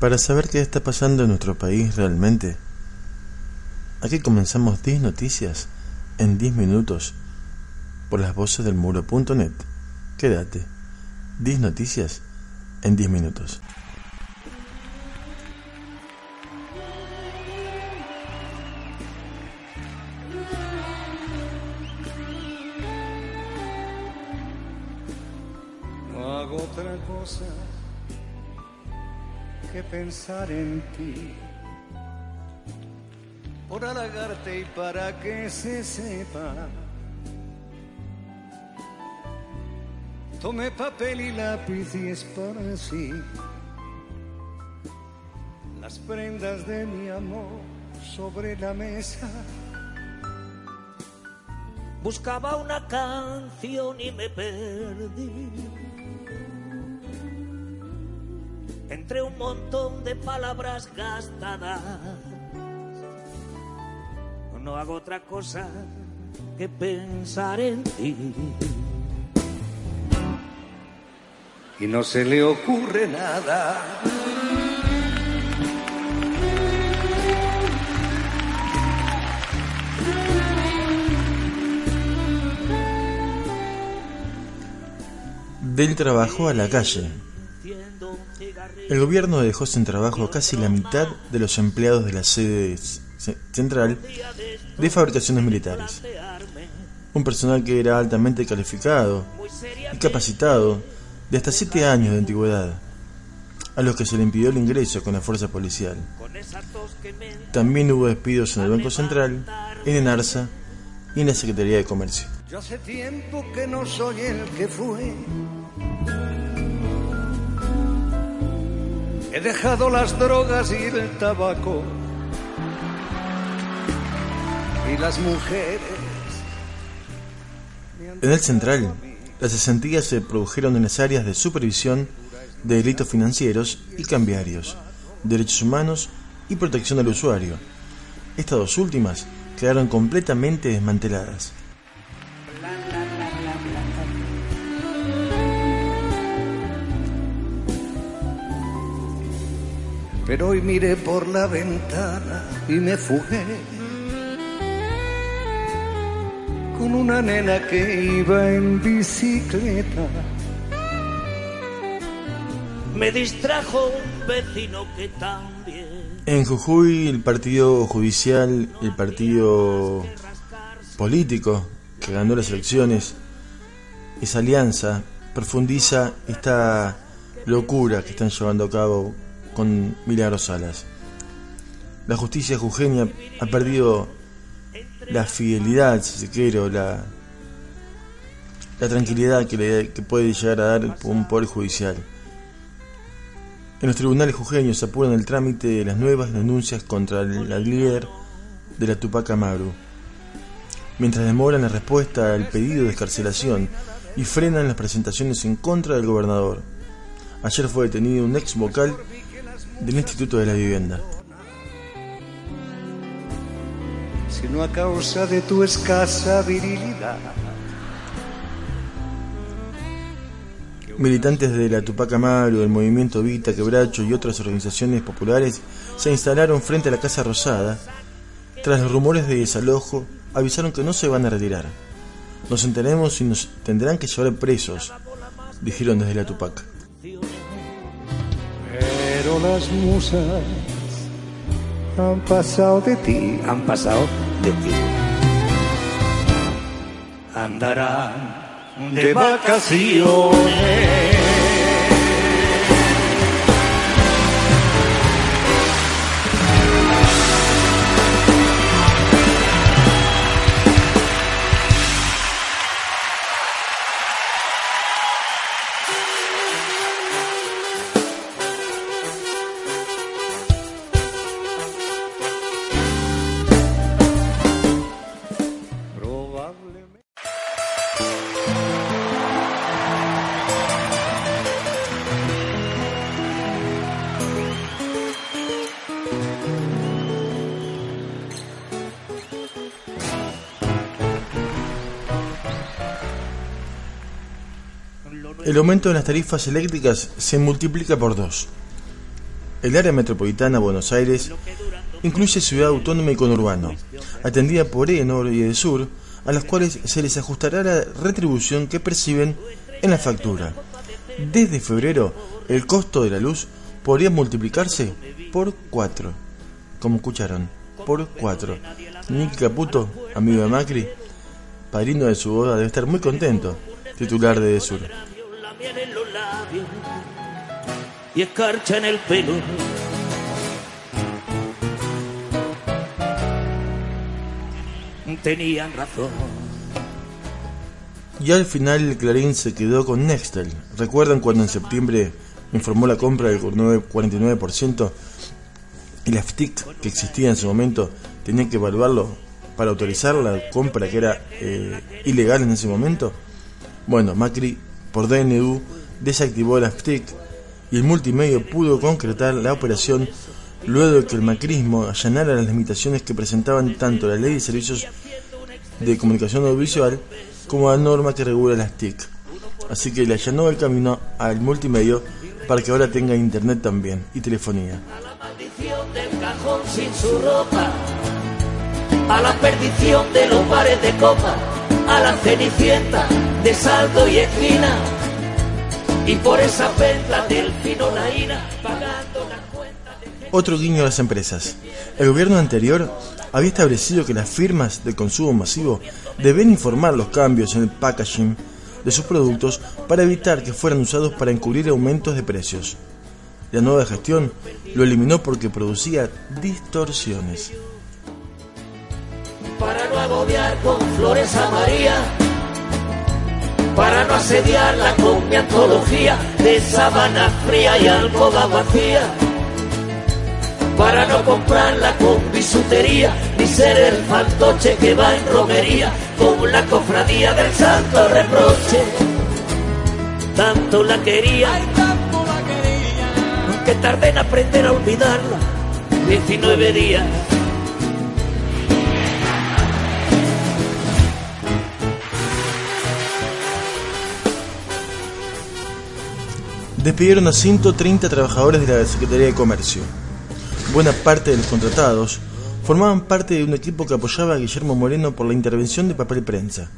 Para saber qué está pasando en nuestro país realmente, aquí comenzamos 10 noticias en 10 minutos por las voces del muro.net. Quédate, 10 noticias en 10 minutos. Pensar en ti. Por halagarte y para que se sepa. Tomé papel y lápiz y esparcí las prendas de mi amor sobre la mesa. Buscaba una canción y me perdí. Entre un montón de palabras gastadas. No hago otra cosa que pensar en ti. Y no se le ocurre nada. Del trabajo a la calle. El gobierno dejó sin trabajo casi la mitad de los empleados de la sede ce- central de fabricaciones militares. Un personal que era altamente calificado y capacitado de hasta 7 años de antigüedad, a los que se le impidió el ingreso con la fuerza policial. También hubo despidos en el Banco Central, en Enarsa y en la Secretaría de Comercio. Yo tiempo que no soy el que. He dejado las drogas y el tabaco. Y las mujeres. En el central, las cesantías se produjeron en las áreas de supervisión de delitos financieros y cambiarios, derechos humanos y protección del usuario. Estas dos últimas quedaron completamente desmanteladas. Pero hoy miré por la ventana y me fugué. Con una nena que iba en bicicleta. Me distrajo un vecino que también En Jujuy, el partido judicial, el partido político que ganó las elecciones, esa alianza profundiza esta locura que están llevando a cabo con Milagros Salas. La justicia jujeña ha perdido la fidelidad, si se quiere, o la, la tranquilidad que, le- puede llegar a dar un poder judicial. En los tribunales jujeños apuran el trámite de las nuevas denuncias contra la líder de la Tupac Amaru, mientras demoran la respuesta al pedido de escarcelación y frenan las presentaciones en contra del gobernador. Ayer fue detenido un ex vocal del Instituto de la Vivienda. Sino a causa de tu escasa virilidad. Militantes de la Tupac Amaru, del movimiento Vita, Quebracho y otras organizaciones populares se instalaron frente a la Casa Rosada. Tras los rumores de desalojo, avisaron que no se van a retirar. Nos enteremos y nos tendrán que llevar presos, dijeron desde la Tupac. Pero las musas han pasado de ti, han pasado de ti. Andarán de vacaciones. El aumento de las tarifas eléctricas se multiplica por dos. El área metropolitana Buenos Aires incluye ciudad autónoma y conurbano, atendida por Enor y Sur, a las cuales se les ajustará la retribución que perciben en la factura. Desde febrero, el costo de la luz podría multiplicarse por cuatro. Como escucharon, por cuatro. Nick Caputo, amigo de Macri, padrino de su boda, debe estar muy contento, titular de Sur. Y escarcha en el pelo. Tenían razón. Y al final Clarín se quedó con Nextel. ¿Recuerdan cuando en septiembre informó la compra del 49% y la FTIC que existía en su momento tenía que evaluarlo para autorizar la compra que era eh, ilegal en ese momento? Bueno, Macri por DNU desactivó la FTIC y el multimedio pudo concretar la operación luego de que el macrismo allanara las limitaciones que presentaban tanto la ley de servicios de comunicación audiovisual como la norma que regula las TIC. Así que le allanó el camino al multimedio para que ahora tenga internet también y telefonía. A la perdición de los bares de copa, a la cenicienta de saldo y esquina, y por esa venta del fino la ina, pagando la cuenta de... Otro guiño a las empresas. El gobierno anterior había establecido que las firmas de consumo masivo deben informar los cambios en el packaging de sus productos para evitar que fueran usados para encubrir aumentos de precios. La nueva gestión lo eliminó porque producía distorsiones. para no agobiar con flores a María, para no asediarla con mi antología de sábana fría y alcoba vacía, para no comprarla con bisutería, ni ser el fantoche que va en romería con la cofradía del santo reproche. Tanto la quería, que tardé en aprender a olvidarla, 19 días. Despidieron a 130 trabajadores de la Secretaría de Comercio. Buena parte de los contratados formaban parte de un equipo que apoyaba a Guillermo Moreno por la intervención de papel prensa.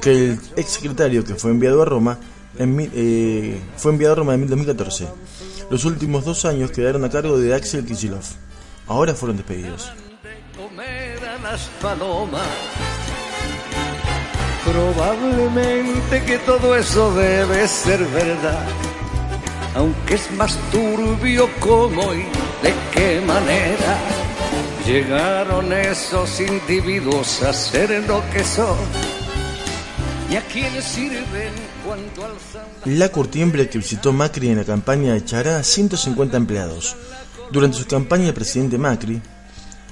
Que el ex secretario que fue enviado a Roma en, eh, fue enviado a Roma en 2014. Los últimos dos años quedaron a cargo de Axel Kicillof. Ahora fueron despedidos. Probablemente que todo eso debe ser verdad, aunque es más turbio cómo y de qué manera. Llegaron esos individuos a ser lo que son. Y a quiénes sirven cuando alzan La curtiembre que visitó Macri en la campaña echará a 150 empleados. Durante su campaña el presidente Macri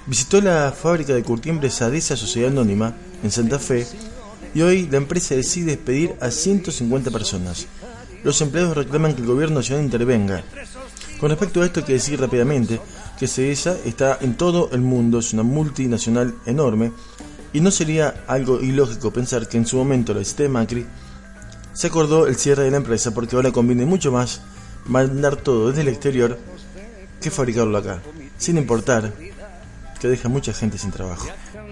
visitó la fábrica de curtiembres Adesa Sociedad Anónima en Santa Fe y hoy la empresa decide despedir a 150 personas. Los empleados reclaman que el gobierno nacional intervenga. Con respecto a esto hay que decir rápidamente que CESA está en todo el mundo, es una multinacional enorme y no sería algo ilógico pensar que en su momento la de Macri se acordó el cierre de la empresa porque ahora conviene mucho más mandar todo desde el exterior que fabricarlo acá, sin importar que deja mucha gente sin trabajo.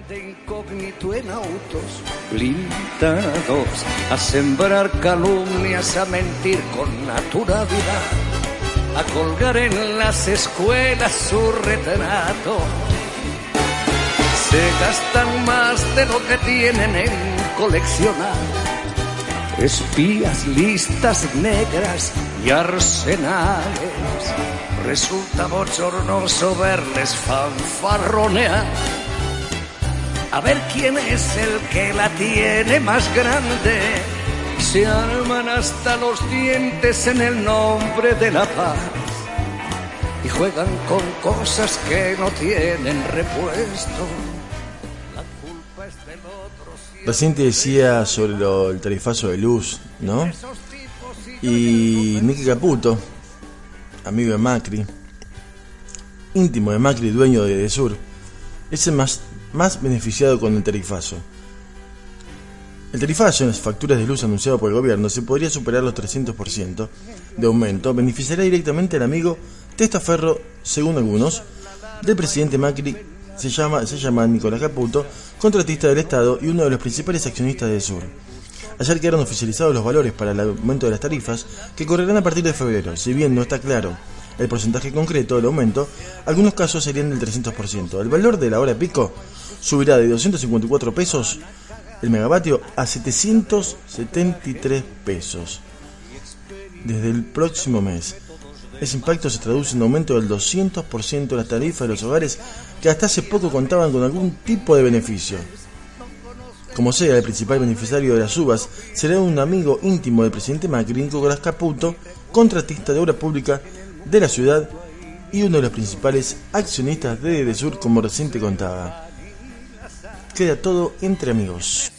De incógnito en autos blindados a sembrar calumnias, a mentir con naturalidad, a colgar en las escuelas su retrato. Se gastan más de lo que tienen en coleccionar. Espías, listas negras y arsenales. Resulta bochornoso verles fanfarronear. A ver quién es el que la tiene más grande. Se arman hasta los dientes en el nombre de la paz. Y juegan con cosas que no tienen repuesto. La culpa es del otro. si Recién te decía sobre el tarifazo de luz, ¿no? Y Nicky Caputo, amigo de Macri, íntimo de Macri, dueño de Edesur, es el más, más beneficiado con el tarifazo. El tarifazo en las facturas de luz anunciado por el gobierno se podría superar los 300% de aumento, beneficiará directamente al amigo testaferro, según algunos, del presidente Macri, se llama, se llama Nicolás Caputo, contratista del Estado y uno de los principales accionistas del Sur. Ayer quedaron oficializados los valores para el aumento de las tarifas que correrán a partir de febrero, si bien no está claro el porcentaje concreto del aumento, algunos casos serían del 300%. El valor de la hora pico subirá de 254 pesos el megavatio a 773 pesos desde el próximo mes. Ese impacto se traduce en un aumento del 200% de las tarifas de los hogares que hasta hace poco contaban con algún tipo de beneficio. Como sea, el principal beneficiario de las uvas será un amigo íntimo del presidente Macri, Nicolás Caputo, contratista de obra pública de la ciudad y uno de los principales accionistas de Edesur, como reciente contaba queda todo entre amigos.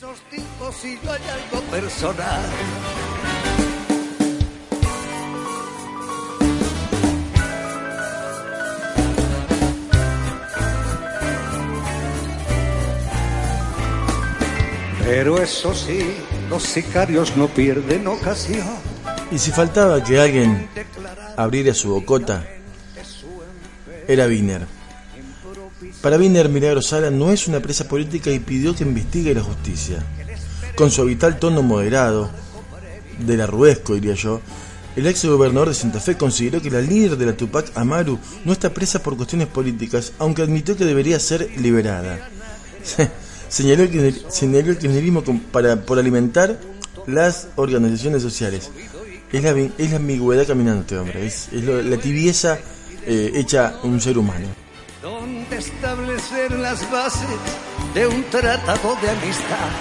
Pero eso sí, los sicarios no pierden ocasión. Y si faltaba que alguien abriera su bocota, era Wiener. Para Biner, Milagro Sala no es una presa política y pidió que investigue la justicia. Con su habitual tono moderado, del arruesco diría yo, el ex gobernador de Santa Fe consideró que la líder de la Tupac Amaru no está presa por cuestiones políticas, aunque admitió que debería ser liberada. señaló, el, kirchnerismo para, por alimentar las organizaciones sociales. Es la, es la ambigüedad caminante, hombre, es, la tibieza eh, hecha un ser humano establecer las bases de un tratado de amistad.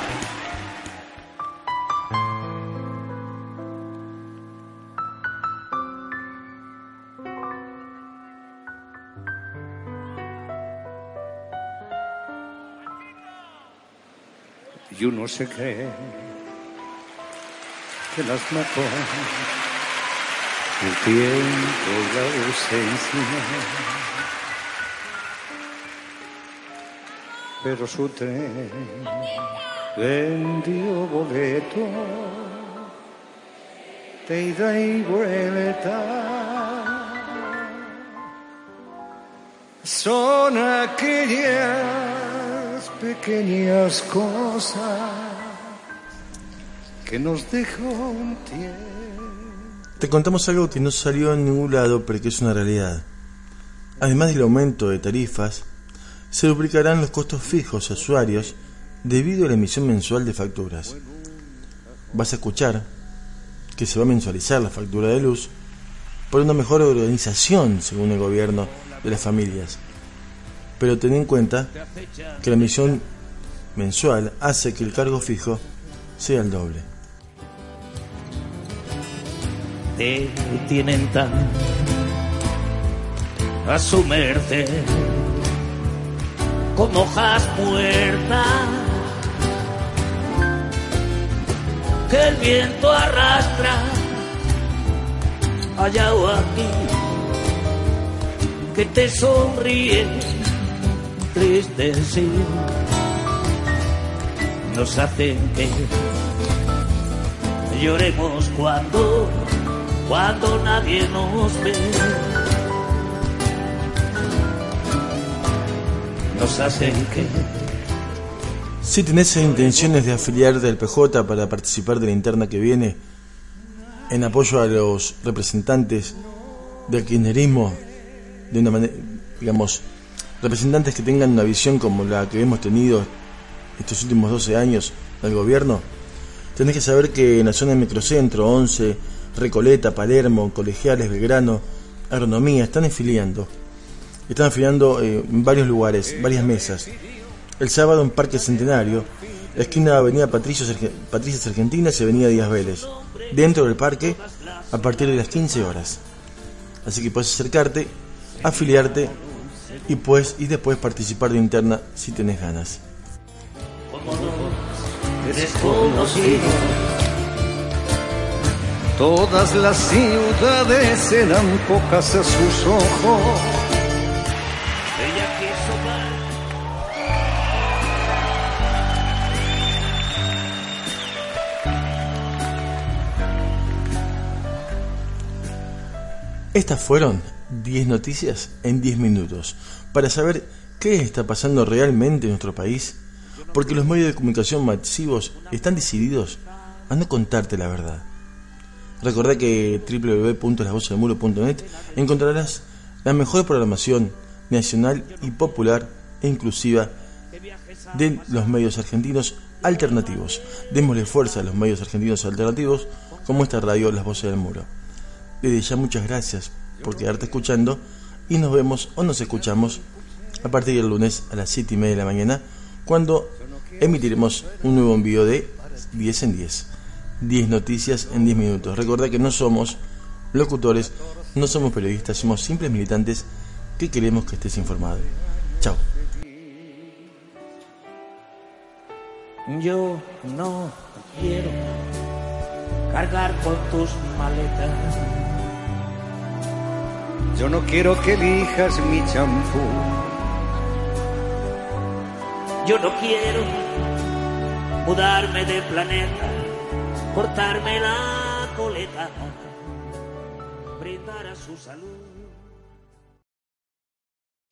Y uno se cree que las mató el tiempo y la ausencia. Pero su tren vendió boleto de ida y vuelta. Son aquellas pequeñas cosas que nos dejó un tiempo. Te contamos algo que no salió en ningún lado, pero que es una realidad. Además del aumento de tarifas, se duplicarán los costos fijos usuarios debido a la emisión mensual de facturas. Vas a escuchar que se va a mensualizar la factura de luz por una mejor organización, según el gobierno, de las familias. Pero ten en cuenta que la emisión mensual hace que el cargo fijo sea el doble. Te tienen tan a su como hojas muertas que el viento arrastra. Allá o aquí, que te sonríe triste nos hacen que lloremos cuando, cuando nadie nos ve Si tenés intenciones de afiliarte al PJ para participar de la interna que viene, en apoyo a los representantes del kirchnerismo, de una manera, digamos, representantes que tengan una visión como la que hemos tenido estos últimos 12 años del gobierno, tenés que saber que en la zona del microcentro, 11, Recoleta, Palermo, Colegiales, Belgrano, Agronomía, están afiliando están afiliando eh, en varios lugares, varias mesas. El sábado en Parque Centenario, la esquina de Avenida Patricios, Argentinas y Avenida Díaz Vélez, dentro del parque a partir de las 15 horas. Así que puedes acercarte, afiliarte y, pues, y después participar de interna si tenés ganas. Todas las ciudades eran pocas a sus ojos Estas fueron 10 noticias en 10 minutos para saber qué está pasando realmente en nuestro país, porque los medios de comunicación masivos están decididos a no contarte la verdad. Recordá que www.lasvocesdelmuro.net encontrarás la mejor programación nacional y popular e inclusiva de los medios argentinos alternativos. Démosle fuerza a los medios argentinos alternativos como esta radio Las Voces del Muro. Desde ya muchas gracias por quedarte escuchando y nos vemos o nos escuchamos a partir del lunes a las 7 y media de la mañana cuando emitiremos un nuevo envío de 10 en 10. 10 noticias en 10 minutos. Recuerda que no somos locutores, no somos periodistas, somos simples militantes que queremos que estés informado. Chao. Yo no quiero cargar con tus maletas. Yo no quiero que elijas mi champú. Yo no quiero mudarme de planeta, cortarme la coleta, brindar a su salud.